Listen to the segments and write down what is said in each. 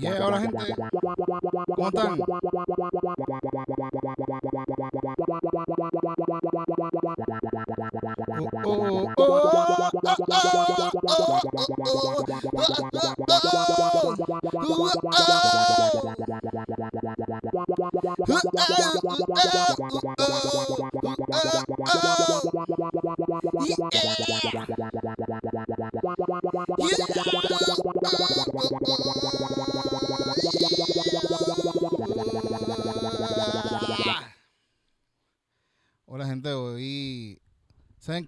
Yeah, hola gente. ¿Cómo están? Oh, oh, oh,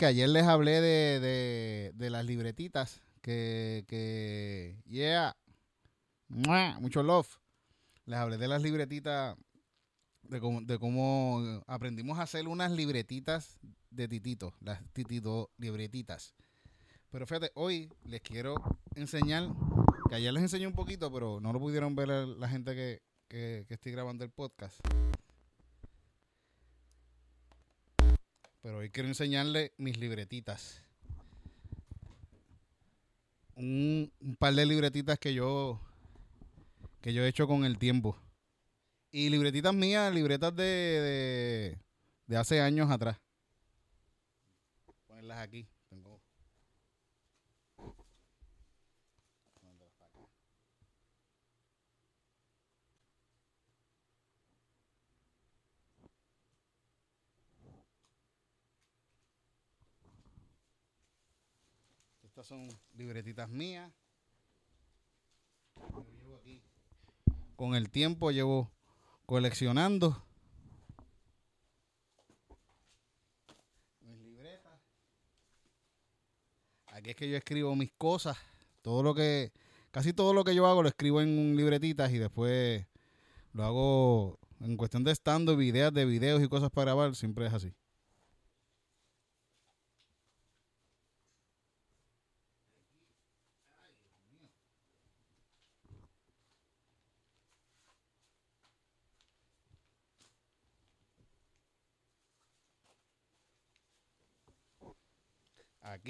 que ayer les hablé de, de, las libretitas que, que yeah, mucho love. Les hablé de las libretitas, de cómo, de cómo aprendimos a hacer unas libretitas de titito, las titito libretitas. Pero fíjate, hoy les quiero enseñar, que ayer les enseñé un poquito, pero no lo pudieron ver la, la gente que, que, que estoy grabando el podcast. Pero hoy quiero enseñarle mis libretitas. Un, par de libretitas que yo que yo he hecho con el tiempo. Y libretitas mías, libretas de, de, de hace años atrás. Ponerlas aquí. Tengo. Estas son libretitas mías. Llevo aquí. Con el tiempo llevo coleccionando. Mis libretas. Aquí es que yo escribo mis cosas. Todo lo que, casi todo lo que yo hago lo escribo en libretitas y después lo hago en cuestión de estando, ideas de videos y cosas para grabar. Siempre es así.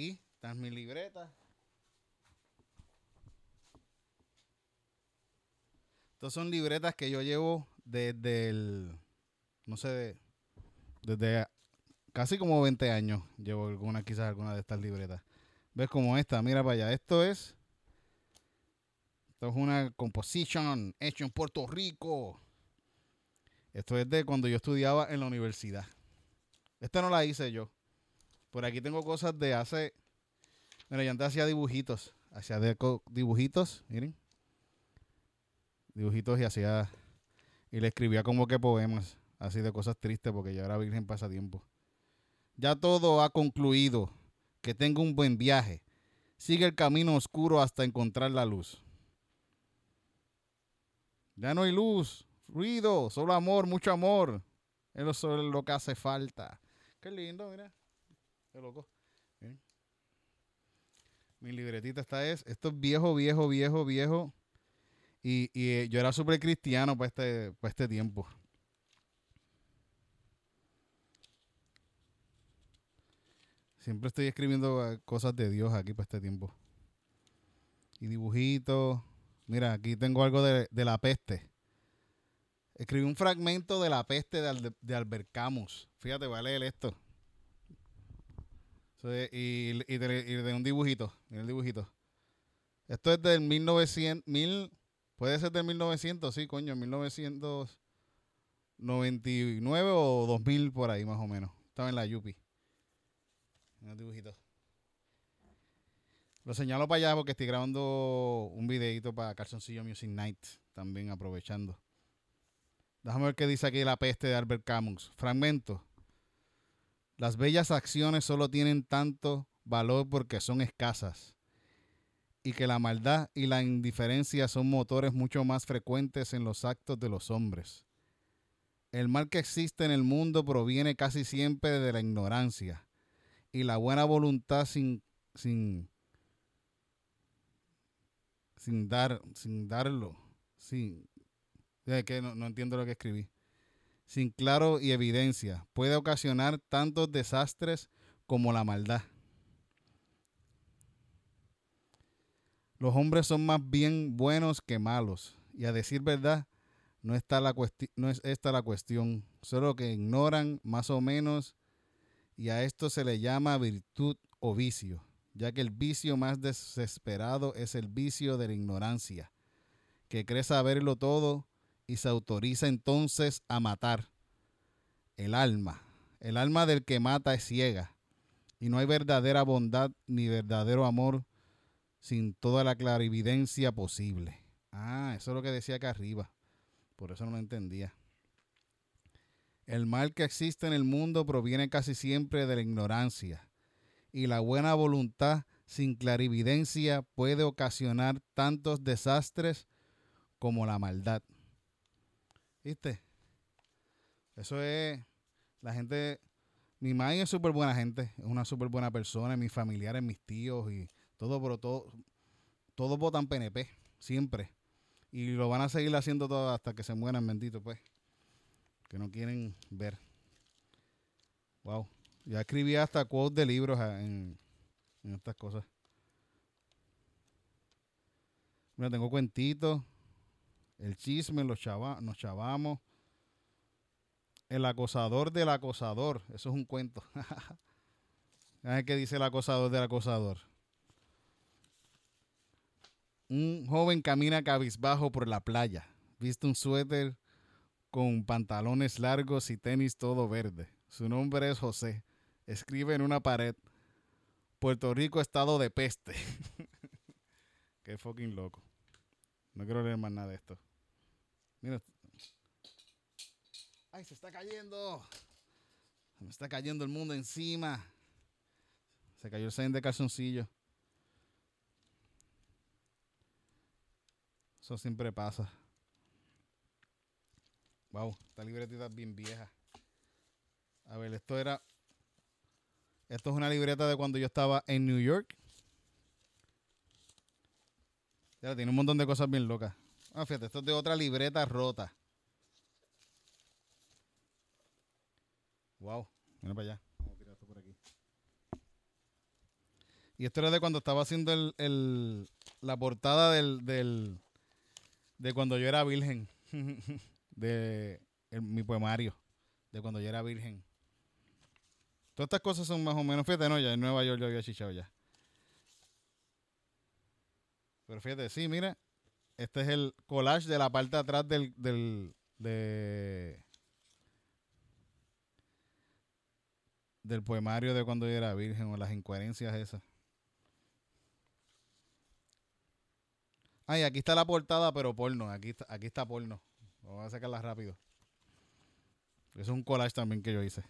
Aquí están mis libretas. Estas son libretas que yo llevo desde el, no sé, desde casi como 20 años. Llevo alguna, quizás alguna de estas libretas. ¿Ves como esta? Mira para allá. Esto es, esto es una composition hecha en Puerto Rico. Esto es de cuando yo estudiaba en la universidad. Esta no la hice yo. Por aquí tengo cosas de hace. Mira, yo antes hacía dibujitos. Hacía deco- dibujitos, miren. Dibujitos y hacía. Y le escribía como que poemas. Así de cosas tristes porque yo era virgen pasatiempo. Ya todo ha concluido. Que tenga un buen viaje. Sigue el camino oscuro hasta encontrar la luz. Ya no hay luz, ruido, solo amor, mucho amor. Eso es lo que hace falta. Qué lindo, mira. Qué loco. Mi libretita esta es. Esto es viejo, viejo, viejo, viejo. Y, y, eh, yo era súper cristiano para este, para este tiempo. Siempre estoy escribiendo eh, cosas de Dios aquí para este tiempo. Y dibujitos. Mira, aquí tengo algo de, de la peste. Escribí un fragmento de la peste de, de Albert Camus. Fíjate, voy a leer esto. Y, de, un dibujito. Mira el dibujito. Esto es del 1900. Mil, puede ser del 1900, sí, coño, 1999 o 2000 por ahí más o menos. Estaba en la Yupi. El dibujito. Lo señalo para allá porque estoy grabando un videito para Calzoncillo Music Night. También aprovechando. Déjame ver qué dice aquí la peste de Albert Camus. Fragmento. Las bellas acciones solo tienen tanto valor porque son escasas. Y que la maldad y la indiferencia son motores mucho más frecuentes en los actos de los hombres. El mal que existe en el mundo proviene casi siempre de la ignorancia. Y la buena voluntad sin, sin, sin dar, sin darlo, sin, no entiendo lo que escribí sin claro y evidencia puede ocasionar tantos desastres como la maldad. Los hombres son más bien buenos que malos, y a decir verdad, no, está la no es esta la cuestión, solo que ignoran más o menos, y a esto se le llama virtud o vicio, ya que el vicio más desesperado es el vicio de la ignorancia, que cree saberlo todo, y se autoriza entonces a matar. El alma, el alma del que mata es ciega, y no hay verdadera bondad ni verdadero amor sin toda la clarividencia posible. Ah, eso es lo que decía acá arriba. Por eso no lo entendía. El mal que existe en el mundo proviene casi siempre de la ignorancia, y la buena voluntad sin clarividencia puede ocasionar tantos desastres como la maldad. ¿Viste? Eso es, la gente, mi madre es súper buena gente, es una súper buena persona, mis familiares, mis tíos y todo, pero todo, todos votan PNP, siempre. Y lo van a seguir haciendo todo hasta que se mueran, bendito, pues que no quieren ver. Wow. Ya escribí hasta quotes de libros en, estas cosas. Mira, tengo cuentitos. El chisme, los, chava, nos chavamos. El acosador del acosador. Eso es un cuento. ¿Qué dice el acosador del acosador? Un joven camina cabizbajo por la playa. Viste un suéter con pantalones largos y tenis todo verde. Su nombre es José. Escribe en una pared. Puerto Rico, estado de peste. Qué fucking loco. No quiero leer más nada de esto. Mira. ¡Ay, se está cayendo! Se me está cayendo el mundo encima. Se cayó el sein de calzoncillo. Eso siempre pasa. Wow, esta libretita es bien vieja. A ver, esto era. Esto es una libreta de cuando yo estaba en New York. Ya, tiene un montón de cosas bien locas. Ah, fíjate, esto es de otra libreta rota. Wow, mira para allá. Vamos a tirar esto por aquí. Y esto era de cuando estaba haciendo el, la portada del, del, de cuando yo era virgen. de mi poemario, de cuando yo era virgen. Todas estas cosas son más o menos, fíjate, no, ya en Nueva York yo había chichado ya. Pero fíjate, sí, mira, este es el collage de la parte de atrás del, del, de, del poemario de cuando yo era virgen o las incoherencias esas. Ay, aquí está la portada, pero porno. Aquí está, aquí está porno. Vamos a sacarla rápido. Es un collage también que yo hice.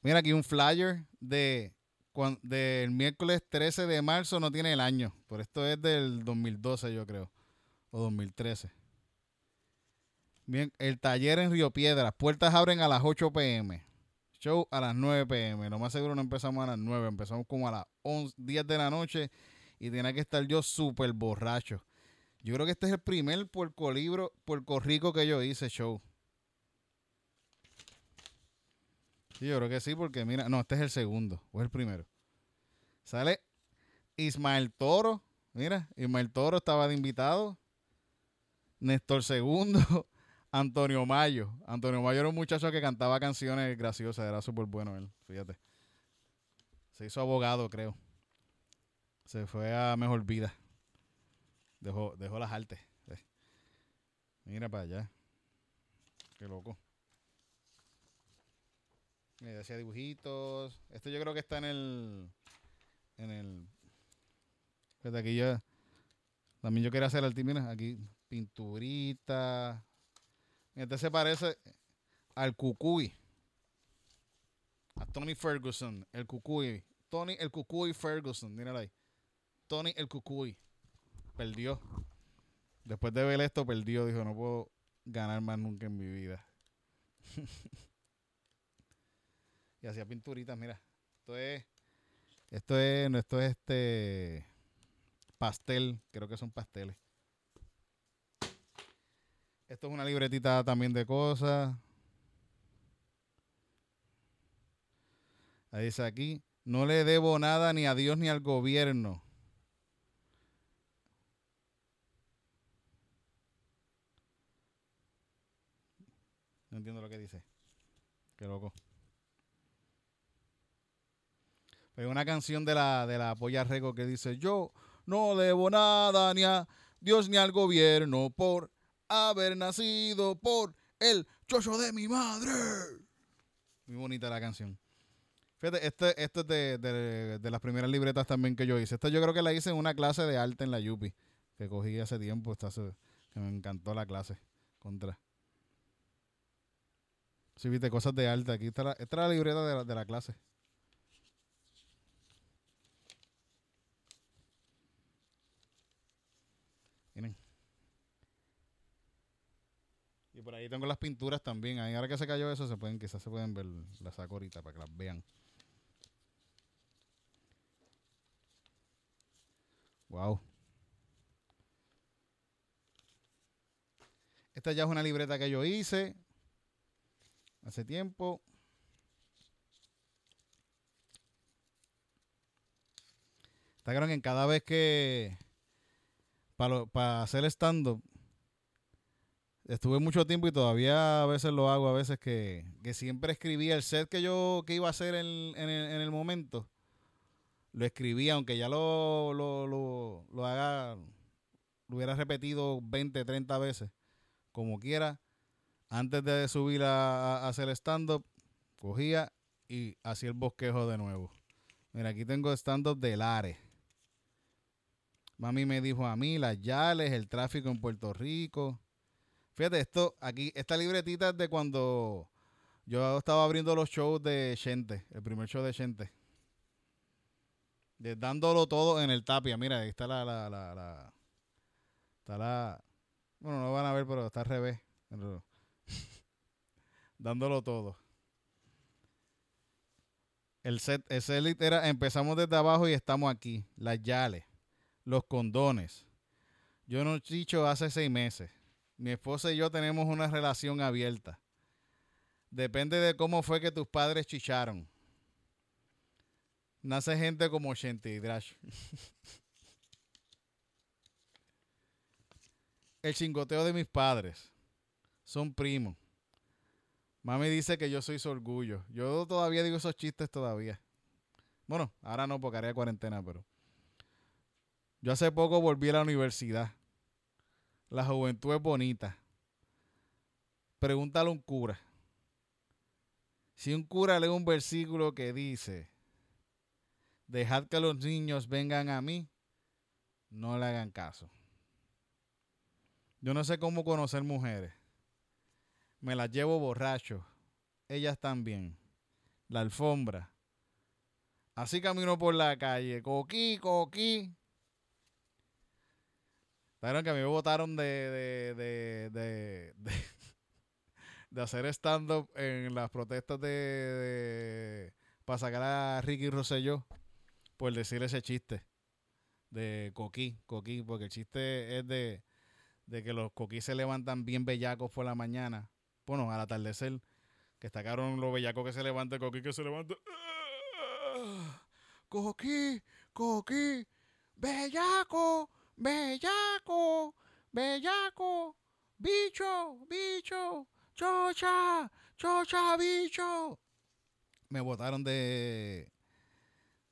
Mira aquí un flyer de del miércoles 13 de marzo, no tiene el año, pero esto es del 2012 yo creo, o 2013. Bien, el taller en Río Piedras, puertas abren a las 8 pm, show a las 9 pm, lo más seguro no empezamos a las 9, empezamos como a las 11, 10 de la noche y tenía que estar yo súper borracho. Yo creo que este es el primer puerco libro, puerco rico que yo hice show. Sí, yo creo que sí, porque mira, no, este es el segundo, o es el primero. Sale Ismael Toro, mira, Ismael Toro estaba de invitado. Néstor Segundo, Antonio Mayo. Antonio Mayo era un muchacho que cantaba canciones graciosas, era súper bueno él, fíjate. Se hizo abogado, creo. Se fue a Mejor Vida. Dejó, dejó las artes. Eh. Mira para allá. Qué loco. Mira, hacía dibujitos. Esto yo creo que está en el. En el. Desde aquí ya. También yo quería hacer el mira, aquí pinturita. Este se parece al Cucuy. A Tony Ferguson, el Cucuy. Tony el Cucuy Ferguson, míralo ahí. Tony el Cucuy perdió. Después de ver esto, perdió. Dijo, no puedo ganar más nunca en mi vida. y hacía pinturitas, mira. Esto es, esto es, no, esto es este pastel, creo que son pasteles. Esto es una libretita también de cosas. Ahí dice aquí, no le debo nada ni a Dios ni al gobierno. No entiendo lo que dice. Qué loco. Una canción de la, de la Polla Reco que dice, yo no debo nada ni a Dios ni al gobierno por haber nacido por el chocho de mi madre. Muy bonita la canción. Fíjate, este, esto es de, de, las primeras libretas también que yo hice. Esta yo creo que la hice en una clase de arte en la Yupi, que cogí hace tiempo. Esta que me encantó la clase. Contra. Sí, viste, cosas de arte. Aquí está la, esta la libreta de la, de la clase. Por ahí tengo las pinturas también. Ahora que se cayó eso, se pueden, quizás se pueden ver. Las saco ahorita para que las vean. Wow. Esta ya es una libreta que yo hice hace tiempo. Está claro que cada vez que para, para hacer stand-up estuve mucho tiempo y todavía a veces lo hago, a veces que, siempre escribía el set que yo que iba a hacer en, el, momento. Lo escribía, aunque ya lo, lo, lo, haga, lo hubiera repetido 20, 30 veces, como quiera. Antes de subir a, a hacer stand-up, cogía y hacía el bosquejo de nuevo. Mira, aquí tengo stand-up de Lares. Mami me dijo a mí, las Yales, el tráfico en Puerto Rico. Fíjate, esto, aquí, esta libretita es de cuando yo estaba abriendo los shows de Chente, el primer show de Chente. De dándolo todo en el tapia. Mira, ahí está la, la, la, Está la. Bueno, no van a ver, pero está al revés. dándolo todo. El set, el set era, empezamos desde abajo y estamos aquí. Las yales, los condones. Yo no chicho hace seis meses. Mi esposa y yo tenemos una relación abierta. Depende de cómo fue que tus padres chicharon. Nace gente como Shenty Drash. El chingoteo de mis padres. Son primos. Mami dice que yo soy su orgullo. Yo todavía digo esos chistes todavía. Bueno, ahora no porque haré cuarentena, pero. Yo hace poco volví a la universidad. La juventud es bonita. Pregúntale a un cura. Si un cura lee un versículo que dice, dejad que los niños vengan a mí, no le hagan caso. Yo no sé cómo conocer mujeres. Me las llevo borracho. Ellas también. La alfombra. Así camino por la calle. Coquí, coquí. Saben que a mí me votaron de, de, de, hacer stand-up en las protestas de, para sacar a Ricky Rosselló por decir ese chiste de coquí, coquí, porque el chiste es de, que los coquí se levantan bien bellacos por la mañana, bueno, al atardecer, que estacaron los bellacos que se levantan, coquí que se levanta, coquí, coquí, bellaco, bellaco, bellaco, bicho, bicho, chocha, chocha, bicho. Me botaron de,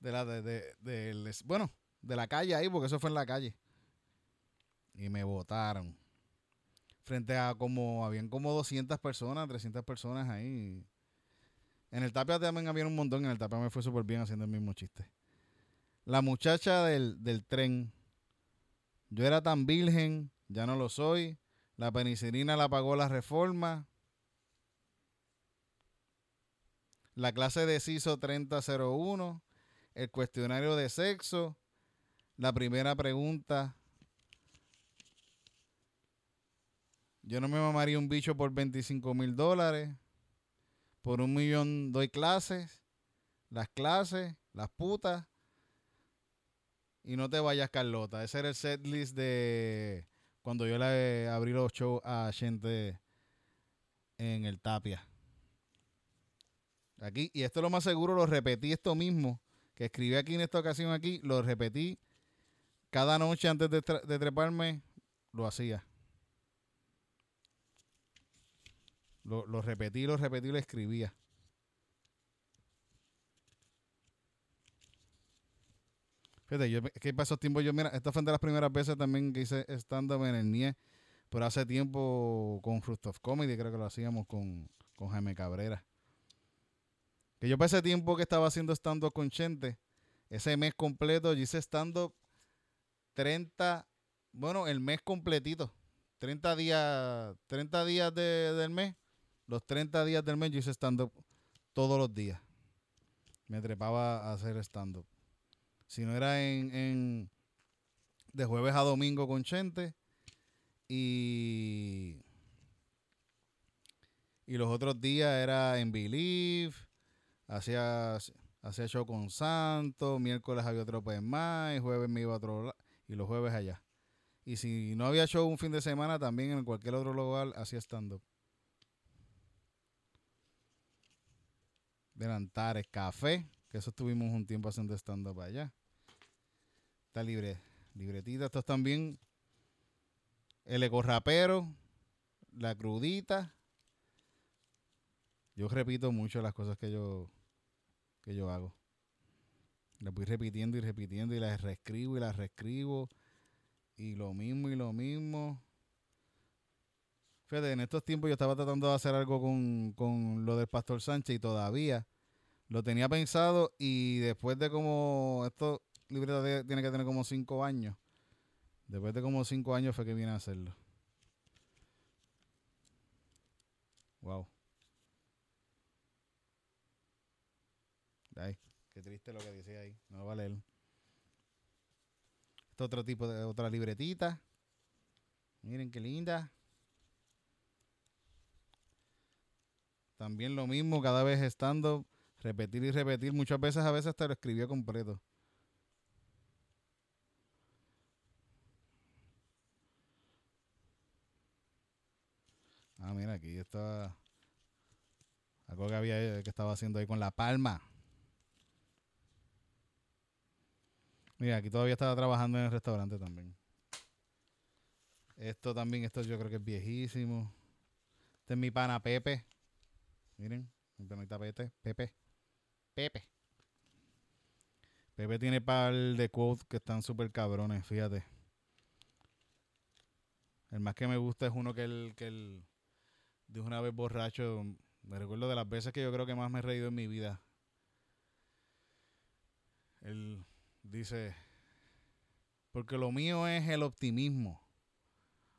de la, de, de, bueno, de la calle ahí, porque eso fue en la calle. Y me votaron. Frente a como, habían como 200 personas, 300 personas ahí. En el Tapia también había un montón. En el Tapia me fue súper bien haciendo el mismo chiste. La muchacha del, del tren yo era tan virgen, ya no lo soy. La penicilina la pagó la reforma. La clase de CISO 3001. El cuestionario de sexo. La primera pregunta. Yo no me mamaría un bicho por 25 mil dólares. Por un millón doy clases. Las clases, las putas. Y no te vayas, Carlota. Ese era el setlist de cuando yo le abrí los shows a gente en el Tapia. Aquí, y esto lo más seguro, lo repetí esto mismo que escribí aquí en esta ocasión aquí, lo repetí cada noche antes de, de treparme, lo hacía. Lo, lo repetí, lo repetí, lo escribía. Yo, es que para esos tiempos yo, mira, esta fue de las primeras veces también que hice stand-up en el NIE, pero hace tiempo con Fruit of Comedy, creo que lo hacíamos con, con Jaime Cabrera. Que yo ese tiempo que estaba haciendo stand-up con Chente, ese mes completo, yo hice stand-up 30, bueno, el mes completito, 30 días, 30 días de, del mes, los 30 días del mes yo hice stand-up todos los días. Me trepaba a hacer stand-up. Si no era en, en de jueves a domingo con Chente y y los otros días era en Believe, hacía, hacía show con Santos, miércoles había otro pues más, y jueves me iba a otro y los jueves allá. Y si no había show un fin de semana, también en cualquier otro lugar hacía stand-up. Delantares, café, que eso estuvimos un tiempo haciendo stand-up allá. Está libre, libretita. Estos también. El ecorrapero. La crudita. Yo repito mucho las cosas que yo, que yo hago. Las voy repitiendo y repitiendo y las reescribo y las reescribo. Y lo mismo y lo mismo. Fíjate, en estos tiempos yo estaba tratando de hacer algo con, con lo del Pastor Sánchez y todavía lo tenía pensado y después de como esto libreta tiene que tener como cinco años. Después de como cinco años fue que vine a hacerlo. Wow. Ay, qué triste lo que dice ahí. No va a leer. Este otro tipo de otra libretita. Miren qué linda. También lo mismo, cada vez estando, repetir y repetir. Muchas veces, a veces te lo escribió completo. Ah, mira, aquí está algo que había que estaba haciendo ahí con la palma. Mira, aquí todavía estaba trabajando en el restaurante también. Esto también, esto yo creo que es viejísimo. Este es mi pana Pepe. Miren, mi panita Pepe. Pepe. Pepe. Pepe tiene par de quotes que están súper cabrones, fíjate. El más que me gusta es uno que él, que él dijo una vez borracho. Me recuerdo de las veces que yo creo que más me he reído en mi vida. Él dice, porque lo mío es el optimismo.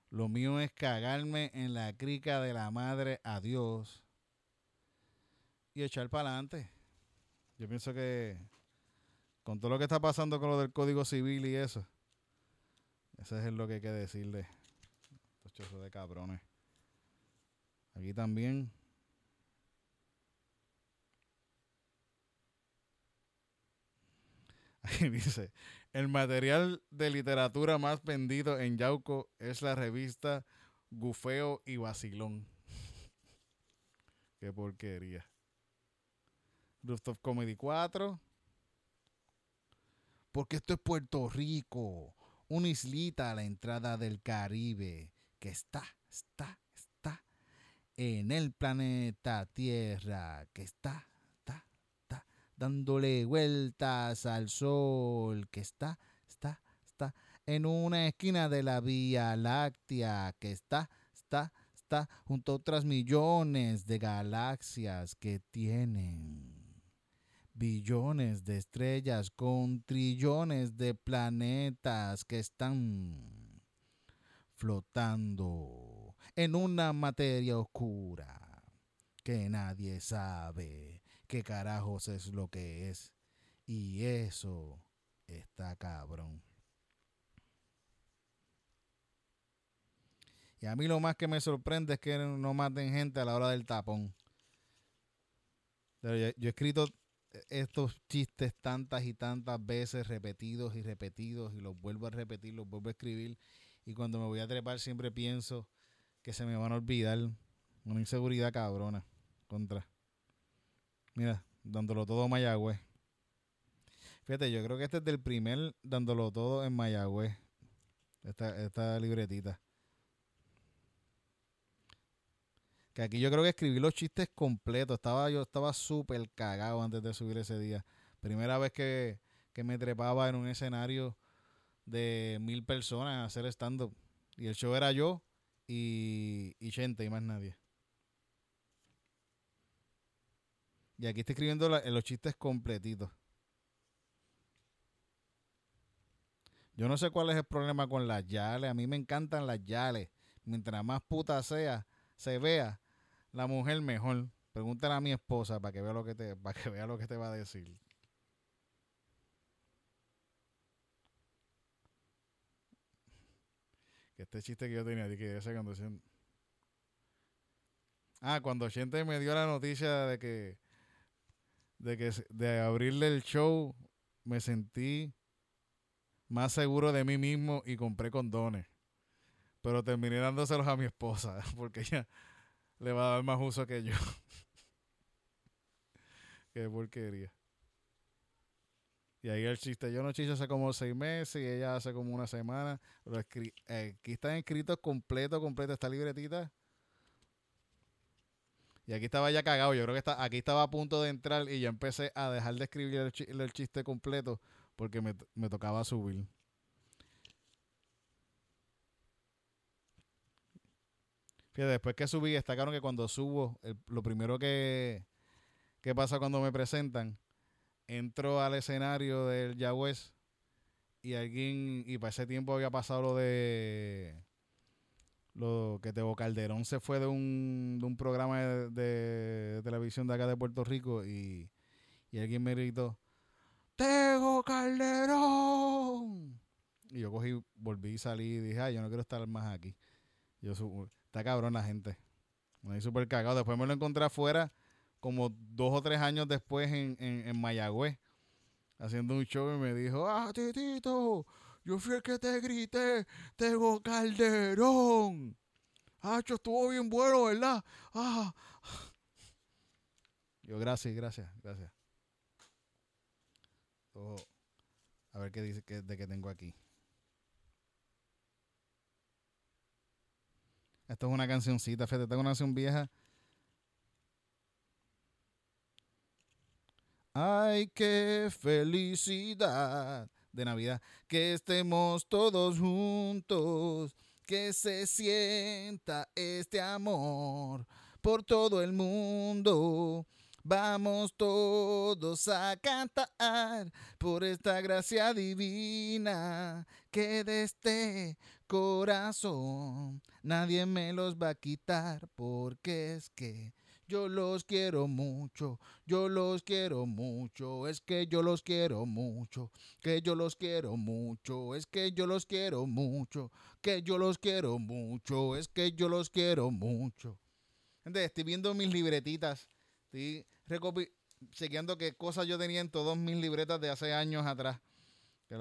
Lo mío es cagarme en la crica de la madre a Dios y echar para adelante. Yo pienso que con todo lo que está pasando con lo del Código Civil y eso, eso es lo que hay que decirle. Estos chozos de cabrones. Aquí también. Ahí dice, el material de literatura más vendido en Yauco es la revista Gufeo y Vacilón. Qué porquería. Rooftop Comedy 4. Porque esto es Puerto Rico, una islita a la entrada del Caribe que está, está en el planeta Tierra, que está, está, está dándole vueltas al sol, que está, está, está en una esquina de la Vía Láctea, que está, está, está junto a otras millones de galaxias que tienen billones de estrellas con trillones de planetas que están flotando en una materia oscura que nadie sabe qué carajos es lo que es. Y eso está cabrón. Y a mí lo más que me sorprende es que no maten gente a la hora del tapón. Pero yo, yo he escrito estos chistes tantas y tantas veces repetidos y repetidos y los vuelvo a repetir, los vuelvo a escribir y cuando me voy a trepar siempre pienso que se me van a olvidar una inseguridad cabrona contra. Mira, dándolo todo en Mayagüez. Fíjate, yo creo que este es del primer dándolo todo en Mayagüez. Esta, esta libretita. Que aquí yo creo que escribí los chistes completos. Estaba, yo estaba súper cagado antes de subir ese día. Primera vez que, que me trepaba en un escenario de mil personas a hacer stand-up. Y el show era yo y, y gente y más nadie. Y aquí estoy escribiendo los chistes completitos. Yo no sé cuál es el problema con las yales. A mí me encantan las yales. Mientras más puta sea, se vea, la mujer mejor. Pregúntale a mi esposa para que vea lo que te, para que vea lo que te va a decir. Este chiste que yo tenía, que esa condición. Ah, cuando gente me dio la noticia de que de que de abrirle el show me sentí más seguro de mí mismo y compré condones. Pero terminé dándoselos a mi esposa porque ella le va a dar más uso que yo. Qué porquería. Y ahí el chiste, yo no chiste hace como seis meses y ella hace como una semana. Pero eh, aquí están escritos completo, completo esta libretita. Y aquí estaba ya cagado. Yo creo que está, aquí estaba a punto de entrar y ya empecé a dejar de escribir el, chiste completo porque me, me tocaba subir. Fíjate, después que subí, destacaron que cuando subo, lo primero que, que pasa cuando me presentan, entro al escenario del Yahweh y alguien, y para ese tiempo había pasado lo de lo que Teo Calderón se fue de un, de un programa de, televisión de acá de Puerto Rico y, y alguien me gritó, Tego Calderón. Y yo cogí, volví y salí y dije, ay, yo no quiero estar más aquí. Yo Está cabrón la gente. Me di súper cagado. Después me lo encontré afuera, como dos o tres años después en, en, Mayagüez, haciendo un show y me dijo, ah, Titito, yo fui el que te grité, tengo Calderón. Ah, estuvo bien bueno, ¿verdad? Ah. Yo, gracias, gracias, gracias. a ver qué dice que, de qué tengo aquí. Esto es una cancioncita, fíjate, tengo una canción vieja. Ay, qué felicidad de Navidad. Que estemos todos juntos. Que se sienta este amor por todo el mundo. Vamos todos a cantar por esta gracia divina que de este corazón nadie me los va a quitar porque es que yo los quiero mucho, yo los quiero mucho, es que yo los quiero mucho, que yo los quiero mucho, es que yo los quiero mucho, que yo los quiero mucho, es que yo los quiero mucho. Entonces, estoy viendo mis libretitas, estoy chequeando qué cosas yo tenía en todas mis libretas de hace años atrás. Que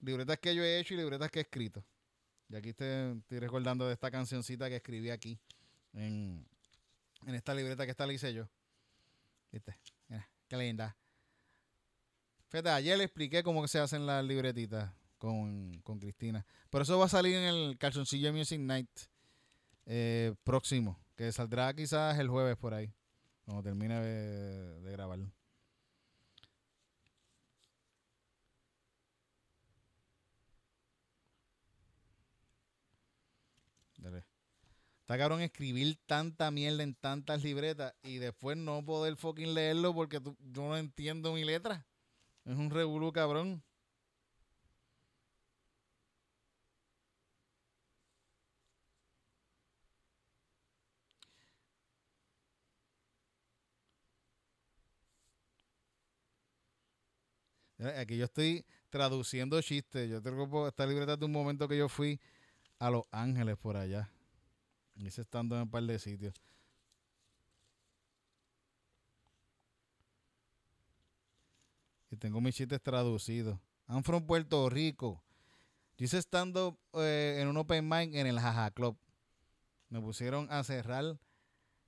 libretas que yo he hecho y libretas que he escrito. Y aquí estoy, recordando de esta cancioncita que escribí aquí en, esta libreta que está la hice yo. ¿Viste? qué linda. Fíjate, ayer le expliqué cómo se hacen las libretitas con, Cristina. Pero eso va a salir en el Calzoncillo Music Night eh, próximo, que saldrá quizás el jueves por ahí. Cuando termine de grabarlo. Está cabrón escribir tanta mierda en tantas libretas y después no poder fucking leerlo porque yo no entiendo mi letra. Es un revolú cabrón. Aquí yo estoy traduciendo chistes. Yo tengo esta libreta de un momento que yo fui a Los Ángeles por allá. Hice estando en un par de sitios. Y tengo mis chistes traducidos. I'm from Puerto Rico. Yo hice estando eh, en un open mic en el Jaja Club. Me pusieron a cerrar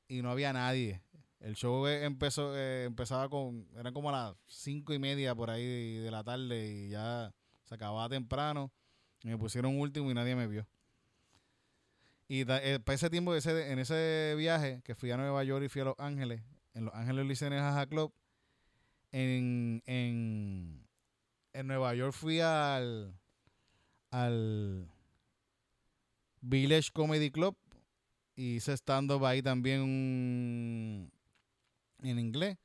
y no había nadie. El show eh, empezó, eh, empezaba con, eran como a las cinco y media por ahí de la tarde y ya se acababa temprano. me pusieron último y nadie me vio. Y eh, para ese tiempo, ese, en ese viaje que fui a Nueva York y fui a Los Ángeles, en Los Ángeles lo hice en el Jaja Club. En, en, en Nueva York fui al, al Village Comedy Club y hice stand-up ahí también en inglés.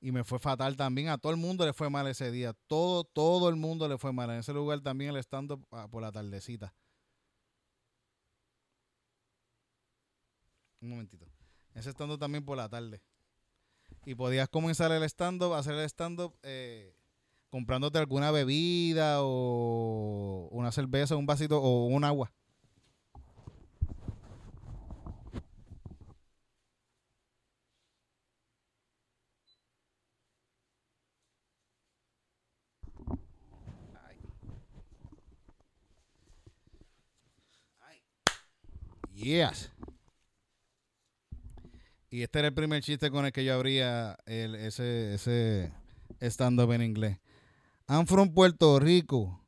Y me fue fatal también. A todo el mundo le fue mal ese día. Todo, todo el mundo le fue mal. En ese lugar también el stand-up ah, por la tardecita. Un momentito. Ese stand-up también por la tarde. Y podías comenzar el stand-up, hacer el stand-up eh, comprándote alguna bebida o una cerveza, un vasito o un agua. Yes. Y este era el primer chiste con el que yo abría ese, ese stand-up en inglés. I'm from Puerto Rico.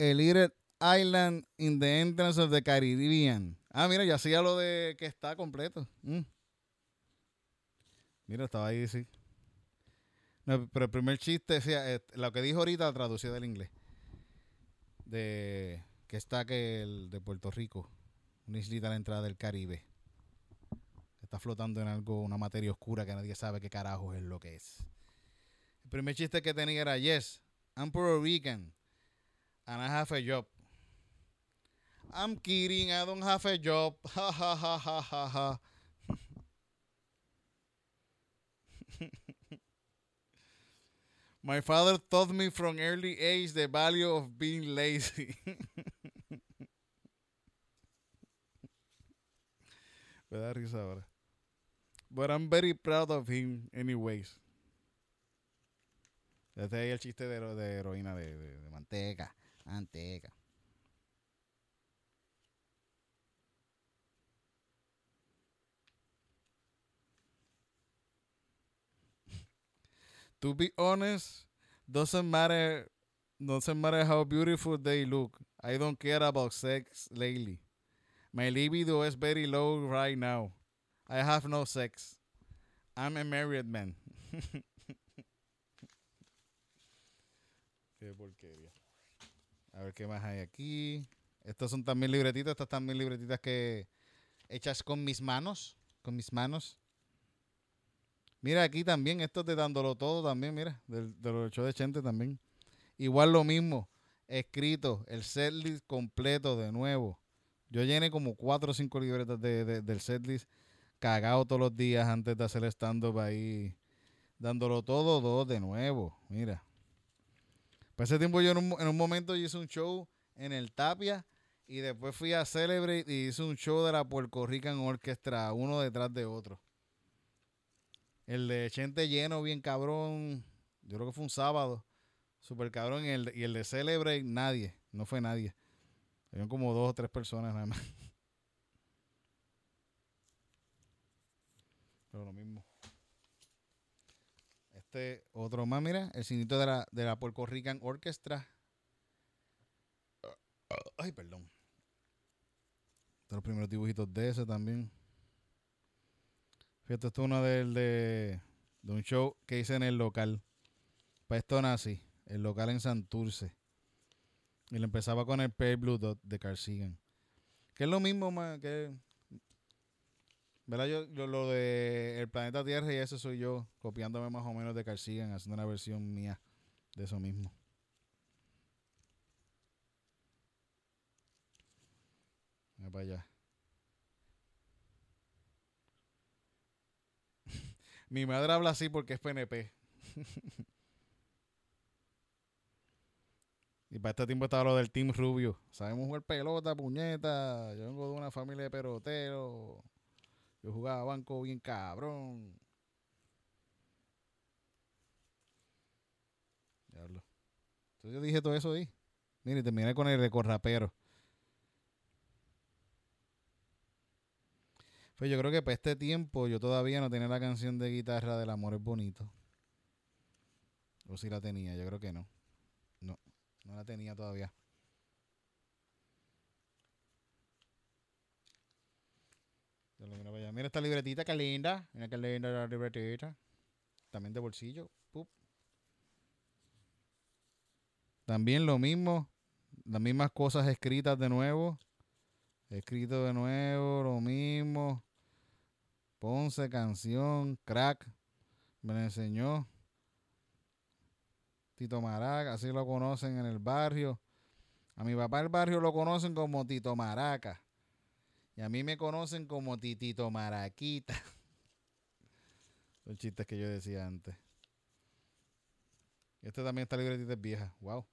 A little island in the entrance of the Caribbean. Ah, mira, ya hacía lo de que está completo. Mm. Mira, estaba ahí, sí. pero el primer chiste, decía, eh, lo que dijo ahorita traducido del inglés. De que está que el de Puerto Rico, una islita la entrada del Caribe. Está flotando en algo, una materia oscura que nadie sabe qué carajo es lo que es. El primer chiste que tenía era, yes, I'm Puerto Rican and I have a job. I'm kidding, I don't have a job. Ha ha ha ha. My father taught me from early age the value of being lazy. Me da risa ahora. But I'm very proud of him anyways. Este ahí el chiste de, de heroína de, de, de manteca. Manteca. to be honest, doesn't matter doesn't matter how beautiful they look. I don't care about sex lately. My libido is very low right now. I have no sex. I'm a married man. qué porquería. A ver qué más hay aquí. Estos son también libretitas. Estas también libretitas que hechas con mis manos. Con mis manos. Mira aquí también, esto de dándolo todo también, mira, del, de los de Chente también. Igual lo mismo, escrito, el setlist completo de nuevo. Yo llené como cuatro o cinco libretas de, del setlist cagado todos los días antes de hacer stand-up ahí, dándolo todo, todo de nuevo. Mira. Para ese tiempo yo en un, en un momento hice un show en el Tapia y después fui a Celebrate y hice un show de la Puerto Rican Orchestra, uno detrás de otro. El de Chente lleno, bien cabrón. Yo creo que fue un sábado. Super cabrón. Y el, y el de Celebrate, nadie. No fue nadie. Habían como dos o tres personas nada más. Pero lo mismo. Este otro más, mira, el cinito de la, de la Puerto Rican Orchestra. Ay, perdón. Los primeros dibujitos de ese también. Fíjate, esto es uno de, de, de un show que hice en el local. Para esto nací, el local en Santurce. Y le empezaba con el Pale Blue Dot de Carl Que es lo mismo más que. ¿Verdad? Yo, lo de El Planeta Tierra y eso soy yo, copiándome más o menos de Carl haciendo una versión mía de eso mismo. Mira para allá. Mi madre habla así porque es PNP. Y para este tiempo estaba lo del Team Rubio. Sabemos jugar pelota, puñeta. Yo vengo de una familia de peloteros. Yo jugaba banco bien cabrón. Diablo. Entonces yo dije todo eso ahí. Mire, terminé con el recorrapero. Pues yo creo que para este tiempo yo todavía no tenía la canción de guitarra del amor es bonito. O si la tenía, yo creo que no. No. No la tenía todavía. Mira esta libretita, qué linda. Mira qué linda la libretita. También de bolsillo. También lo mismo. Las mismas cosas escritas de nuevo. Escrito de nuevo, lo mismo. Ponce, canción, crack. Me lo enseñó. Tito Maraca, así lo conocen en el barrio. A mi papá el barrio lo conocen como Tito Maraca. Y a mí me conocen como Titito Maraquita. Son chistes que yo decía antes. Este también está libretita vieja. Wow.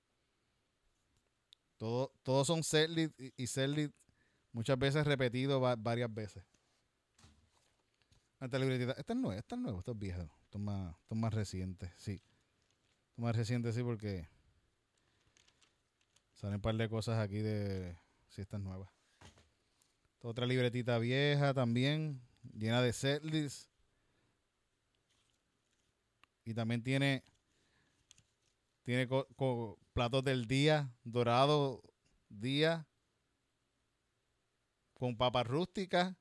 Todo, todos son setlit y setlit muchas veces repetido varias veces. Esta libretita. Esta es nueva, esta es nueva, esto es viejo. Esto es más, esto es más reciente, sí. Esto es más reciente, sí, porque salen un par de cosas aquí de. Sí, esta es nueva. Otra libretita vieja también, llena de setlist. Y también tiene, tiene platos del día, dorado día, con papas rústicas,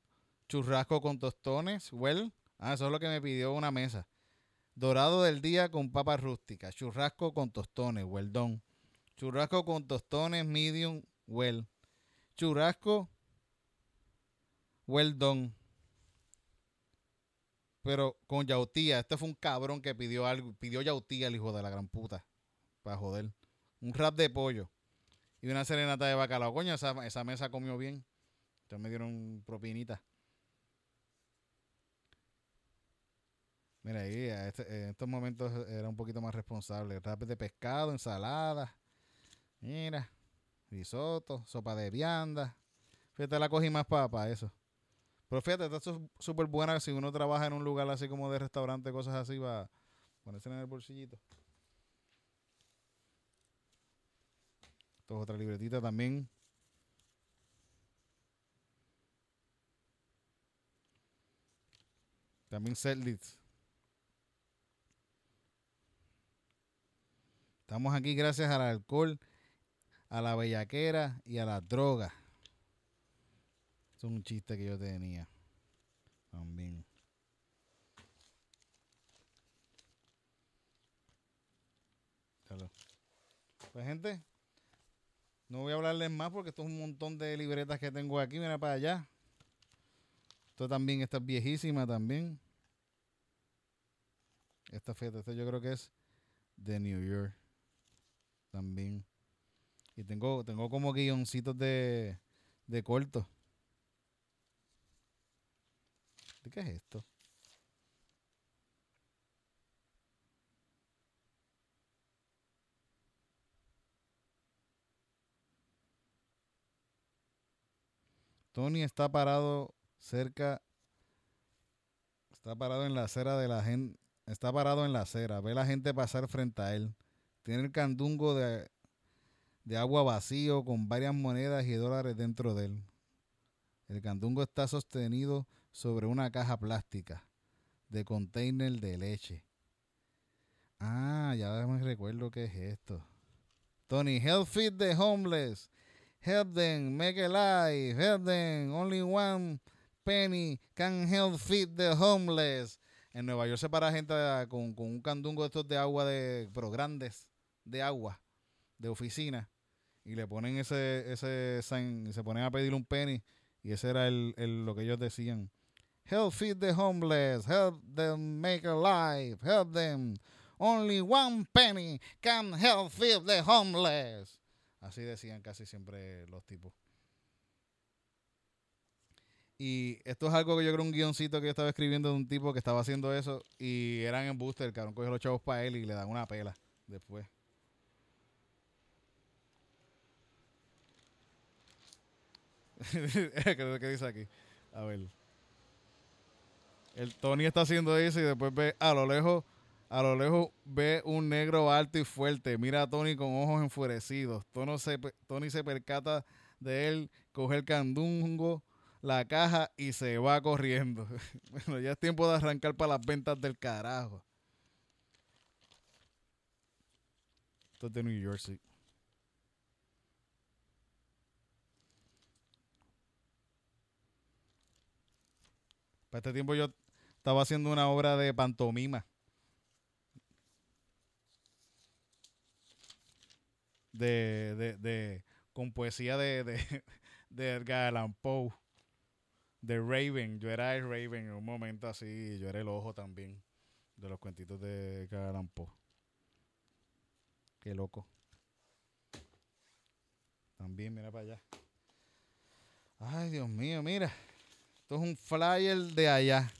churrasco con tostones, well. Ah, eso es lo que me pidió una mesa. Dorado del día con papas rústicas, churrasco con tostones, well. Churrasco con tostones, medium, well. Churrasco well done. Pero con yautía, este fue un cabrón que pidió algo, pidió yautía el hijo de la gran puta. Para joder. Un rap de pollo. Y una serenata de bacalao. Coño, esa, esa mesa comió bien. Entonces me dieron propinita. Mira ahí, este, en estos momentos era un poquito más responsable. Rap de pescado, ensalada. Mira, risotto, sopa de vianda. Fíjate, la cogí más para eso. Pero fíjate, está súper buena si uno trabaja en un lugar así como de restaurante, cosas así, va a ponerse en el bolsillito. Esto es otra libretita también. También setlist. Estamos aquí gracias al alcohol, a la bellaquera y a la droga es un chiste que yo tenía. También. Pues gente, no voy a hablarles más porque esto es un montón de libretas que tengo aquí. Mira para allá. Esto también, esta es viejísima también. Esta feta, esta yo creo que es de New York. También. Y tengo, tengo como guioncitos de, de corto. Qué es esto? Tony está parado cerca, está parado en la acera de la gente, está parado en la acera, ve la gente pasar frente a él. Tiene el candungo de, de agua vacío con varias monedas y dólares dentro de él. El candungo está sostenido sobre una caja plástica de container de leche. Ah, ya me recuerdo qué es esto. Tony, help feed the homeless. Help them make a life. Help them. Only one penny can help feed the homeless. En Nueva York se para gente con, un candungo estos de agua, de, pero grandes, de agua, de oficina. Y le ponen ese, ese se ponen a pedir un penny. Y ese era el, lo que ellos decían. Help feed the homeless. Help them make a life. Help them. Only one penny can help feed the homeless. Así decían casi siempre los tipos. Y esto es algo que yo creo un guioncito que yo estaba escribiendo de un tipo que estaba haciendo eso y eran en booster, el cabrón cogió los chavos para él y le dan una pela después. ¿Qué dice aquí? A ver. El Tony está haciendo eso y después ve a lo lejos, a lo lejos ve un negro alto y fuerte. Mira a Tony con ojos enfurecidos. Tony se, Tony se percata de él, coge el candungo, la caja y se va corriendo. bueno, ya es tiempo de arrancar para las ventas del carajo. Esto es de New Jersey. Para este tiempo yo estaba haciendo una obra de pantomima. De, de, de con poesía de, de, de Edgar Allan Poe. De Raven. Yo era el Raven en un momento así. Yo era el ojo también. De los cuentitos de Edgar Poe. Qué loco. También, mira para allá. Ay, Dios mío, mira. Esto es un flyer de allá.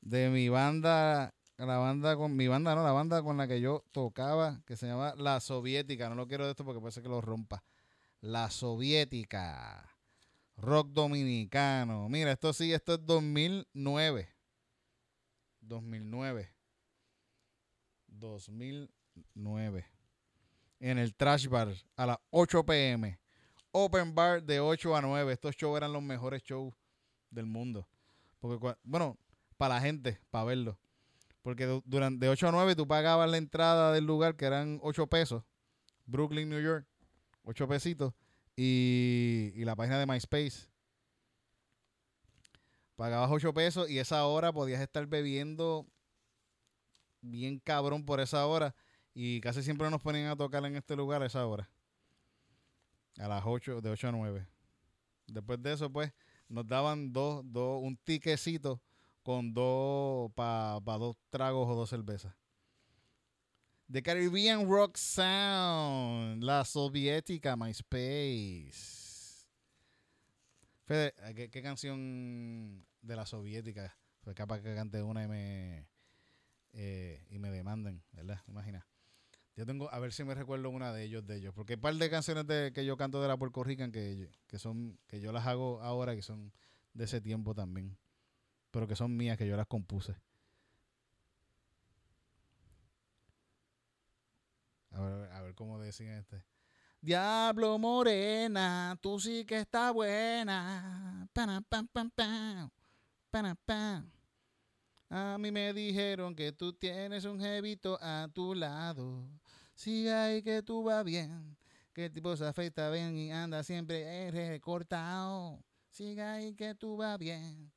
De mi banda. La banda con. Mi banda, no, la banda con la que yo tocaba. Que se llama La Soviética. No lo quiero de esto porque puede ser que lo rompa. La Soviética. Rock dominicano. Mira, esto sí, esto es 2009. 2009. 2009. En el Trash Bar a las 8 pm. Open Bar de 8 a 9. Estos shows eran los mejores shows del mundo. Porque, bueno, para la gente, para verlo. Porque durante de 8 a 9 tú pagabas la entrada del lugar, que eran 8 pesos. Brooklyn, New York. 8 pesitos. Y, la página de MySpace. Pagabas 8 pesos y esa hora podías estar bebiendo bien cabrón por esa hora. Y casi siempre nos ponían a tocar en este lugar a esa hora. A las 8, de 8 a 9. Después de eso, pues, nos daban dos, dos, un tiquecito con dos, para pa dos tragos o dos cervezas. The Caribbean Rock Sound, la soviética MySpace. Fede, ¿qué, qué canción de la soviética? Fue capaz que cante una y me, eh, y me demanden, ¿verdad? Imagina. Yo tengo, a ver si me recuerdo una de ellos, de ellos. Porque hay un par de canciones de, que yo canto de la Puerto Rican que, que son, que yo las hago ahora, que son de ese tiempo también. Pero que son mías, que yo las compuse. A ver, a ver cómo decían este. Diablo morena, tú sí que está buena. Pam, pam, pam. Pam, pam. A mí me dijeron que tú tienes un jevito a tu lado. Sigue ahí que tú vas bien. Que el tipo se afeita bien y anda siempre recortado. Sigue ahí que tú vas bien.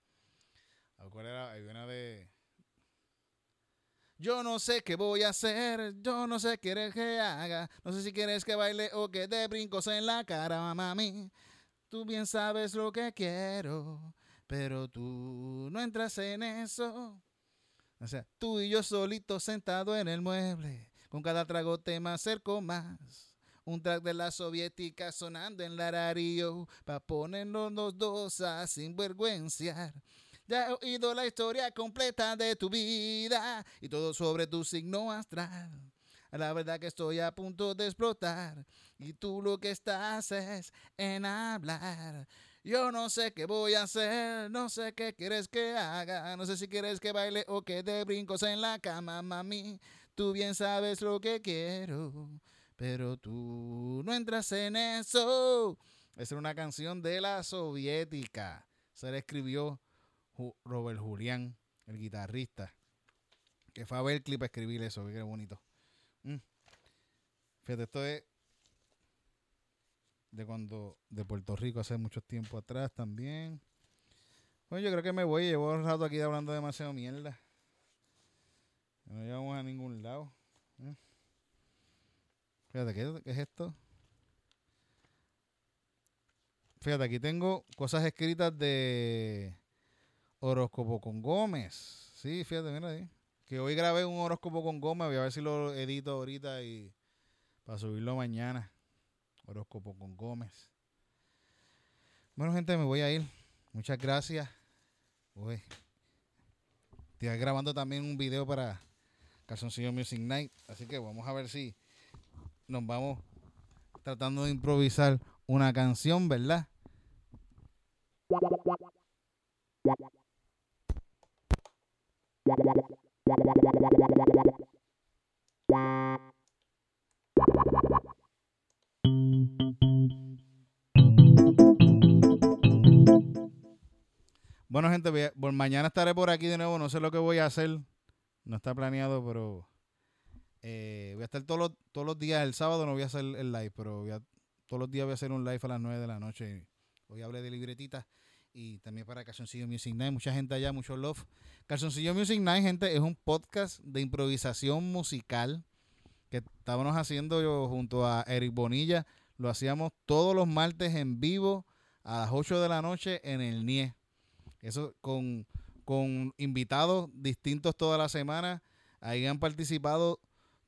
¿Cuál era? Hay una de. Yo no sé qué voy a hacer, yo no sé qué quieres que haga, no sé si quieres que baile o que te brincos en la cara, mami. Tú bien sabes lo que quiero, pero tú no entras en eso. O sea, tú y yo solitos sentados en el mueble, con cada trago te me acerco más. Un track de la soviética sonando en la radio, pa' ponernos los dos a sinvergüenciar. Ya he oído la historia completa de tu vida y todo sobre tu signo astral. La verdad que estoy a punto de explotar y tú lo que estás es en hablar. Yo no sé qué voy a hacer, no sé qué quieres que haga, no sé si quieres que baile o que te brincos en la cama, mami. Tú bien sabes lo que quiero, pero tú no entras en eso. Esa era una canción de la soviética. Se la escribió Robert Julián, el guitarrista, que fue a ver el clip a escribir eso, que bonito. Mm. Fíjate, esto es de cuando de Puerto Rico hace mucho tiempo atrás también. Bueno, yo creo que me voy, llevo un rato aquí hablando demasiado mierda. No llegamos a ningún lado. ¿eh? Fíjate, ¿qué, ¿qué, es esto? Fíjate, aquí tengo cosas escritas de horóscopo con Gómez. Sí, fíjate, mira ahí. Que hoy grabé un horóscopo con Gómez, voy a ver si lo edito ahorita y para subirlo mañana. Horóscopo con Gómez. Bueno, gente, me voy a ir. Muchas gracias. Uy. Estoy grabando también un video para Calzoncillo Music Night. Así que vamos a ver si nos vamos tratando de improvisar una canción, ¿verdad? Bueno, gente, por mañana estaré por aquí de nuevo. No sé lo que voy a hacer. No está planeado, pero eh, voy a estar todos los, todos los días. El sábado no voy a hacer el live, pero todos los días voy a hacer un live a las 9 de la noche. Hoy hablé de libretitas y también para Calzoncillo Music Night. Mucha gente allá, mucho love. Calzoncillo Music Night, gente, es un podcast de improvisación musical que estábamos haciendo yo junto a Eric Bonilla. Lo hacíamos todos los martes en vivo a las 8 de la noche en el NIE. Eso con, con invitados distintos toda la semana. Ahí han participado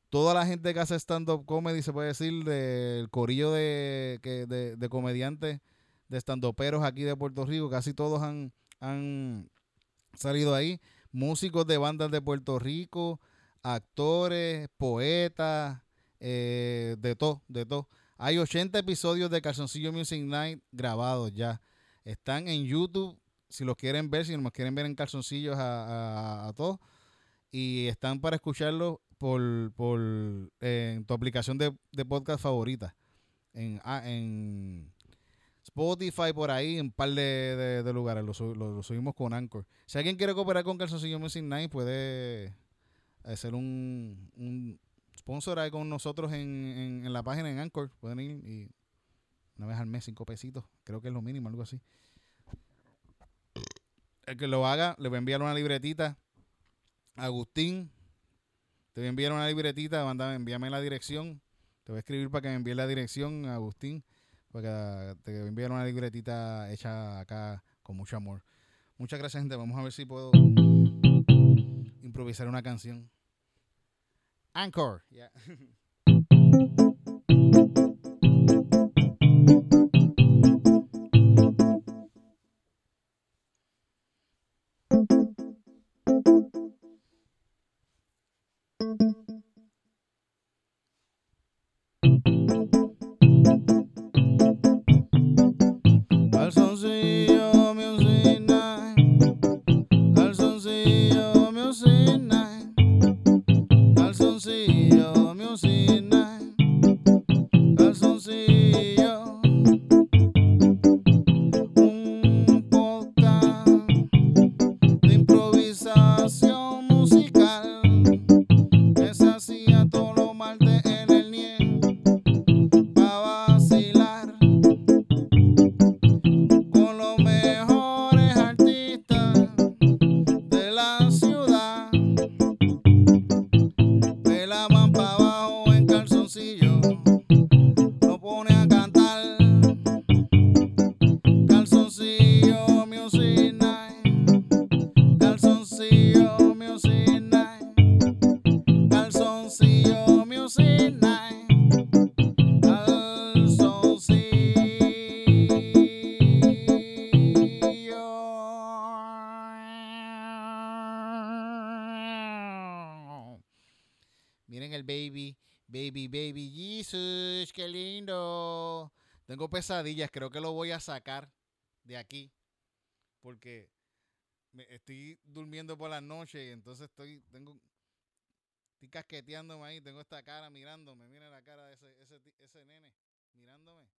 toda la gente que hace stand-up comedy, se puede decir, del corillo de, que, de, de comediantes, de stand-uperos aquí de Puerto Rico. Casi todos han, han salido ahí. Músicos de bandas de Puerto Rico, actores, poetas, eh, de todo, de todo. Hay 80 episodios de Calzoncillo Music Night grabados ya. Están en YouTube, si los quieren ver, si nos quieren ver en calzoncillos a, a, todos. Y están para escucharlos por, por en tu aplicación de, de podcast favorita. En, ah, en Spotify, por ahí, en un par de, de, lugares. Lo, subimos con Anchor. Si alguien quiere cooperar con Calzoncillo Music Night, puede hacer un, un sponsor ahí con nosotros en, en, la página en Anchor. Pueden ir y una vez al mes, cinco pesitos. Creo que es lo mínimo, algo así. El que lo haga, le voy a enviar una libretita. Agustín, te voy a enviar una libretita, envíame la dirección. Te voy a escribir para que me envíe la dirección, Agustín. Para que te enviar una libretita hecha acá con mucho amor. Muchas gracias, gente. Vamos a ver si puedo improvisar una canción. Anchor. Tengo pesadillas, creo que lo voy a sacar de aquí. Porque me estoy durmiendo por la noche y entonces estoy, tengo, estoy casqueteándome ahí, tengo esta cara mirándome, mira la cara de ese, ese, ese nene mirándome.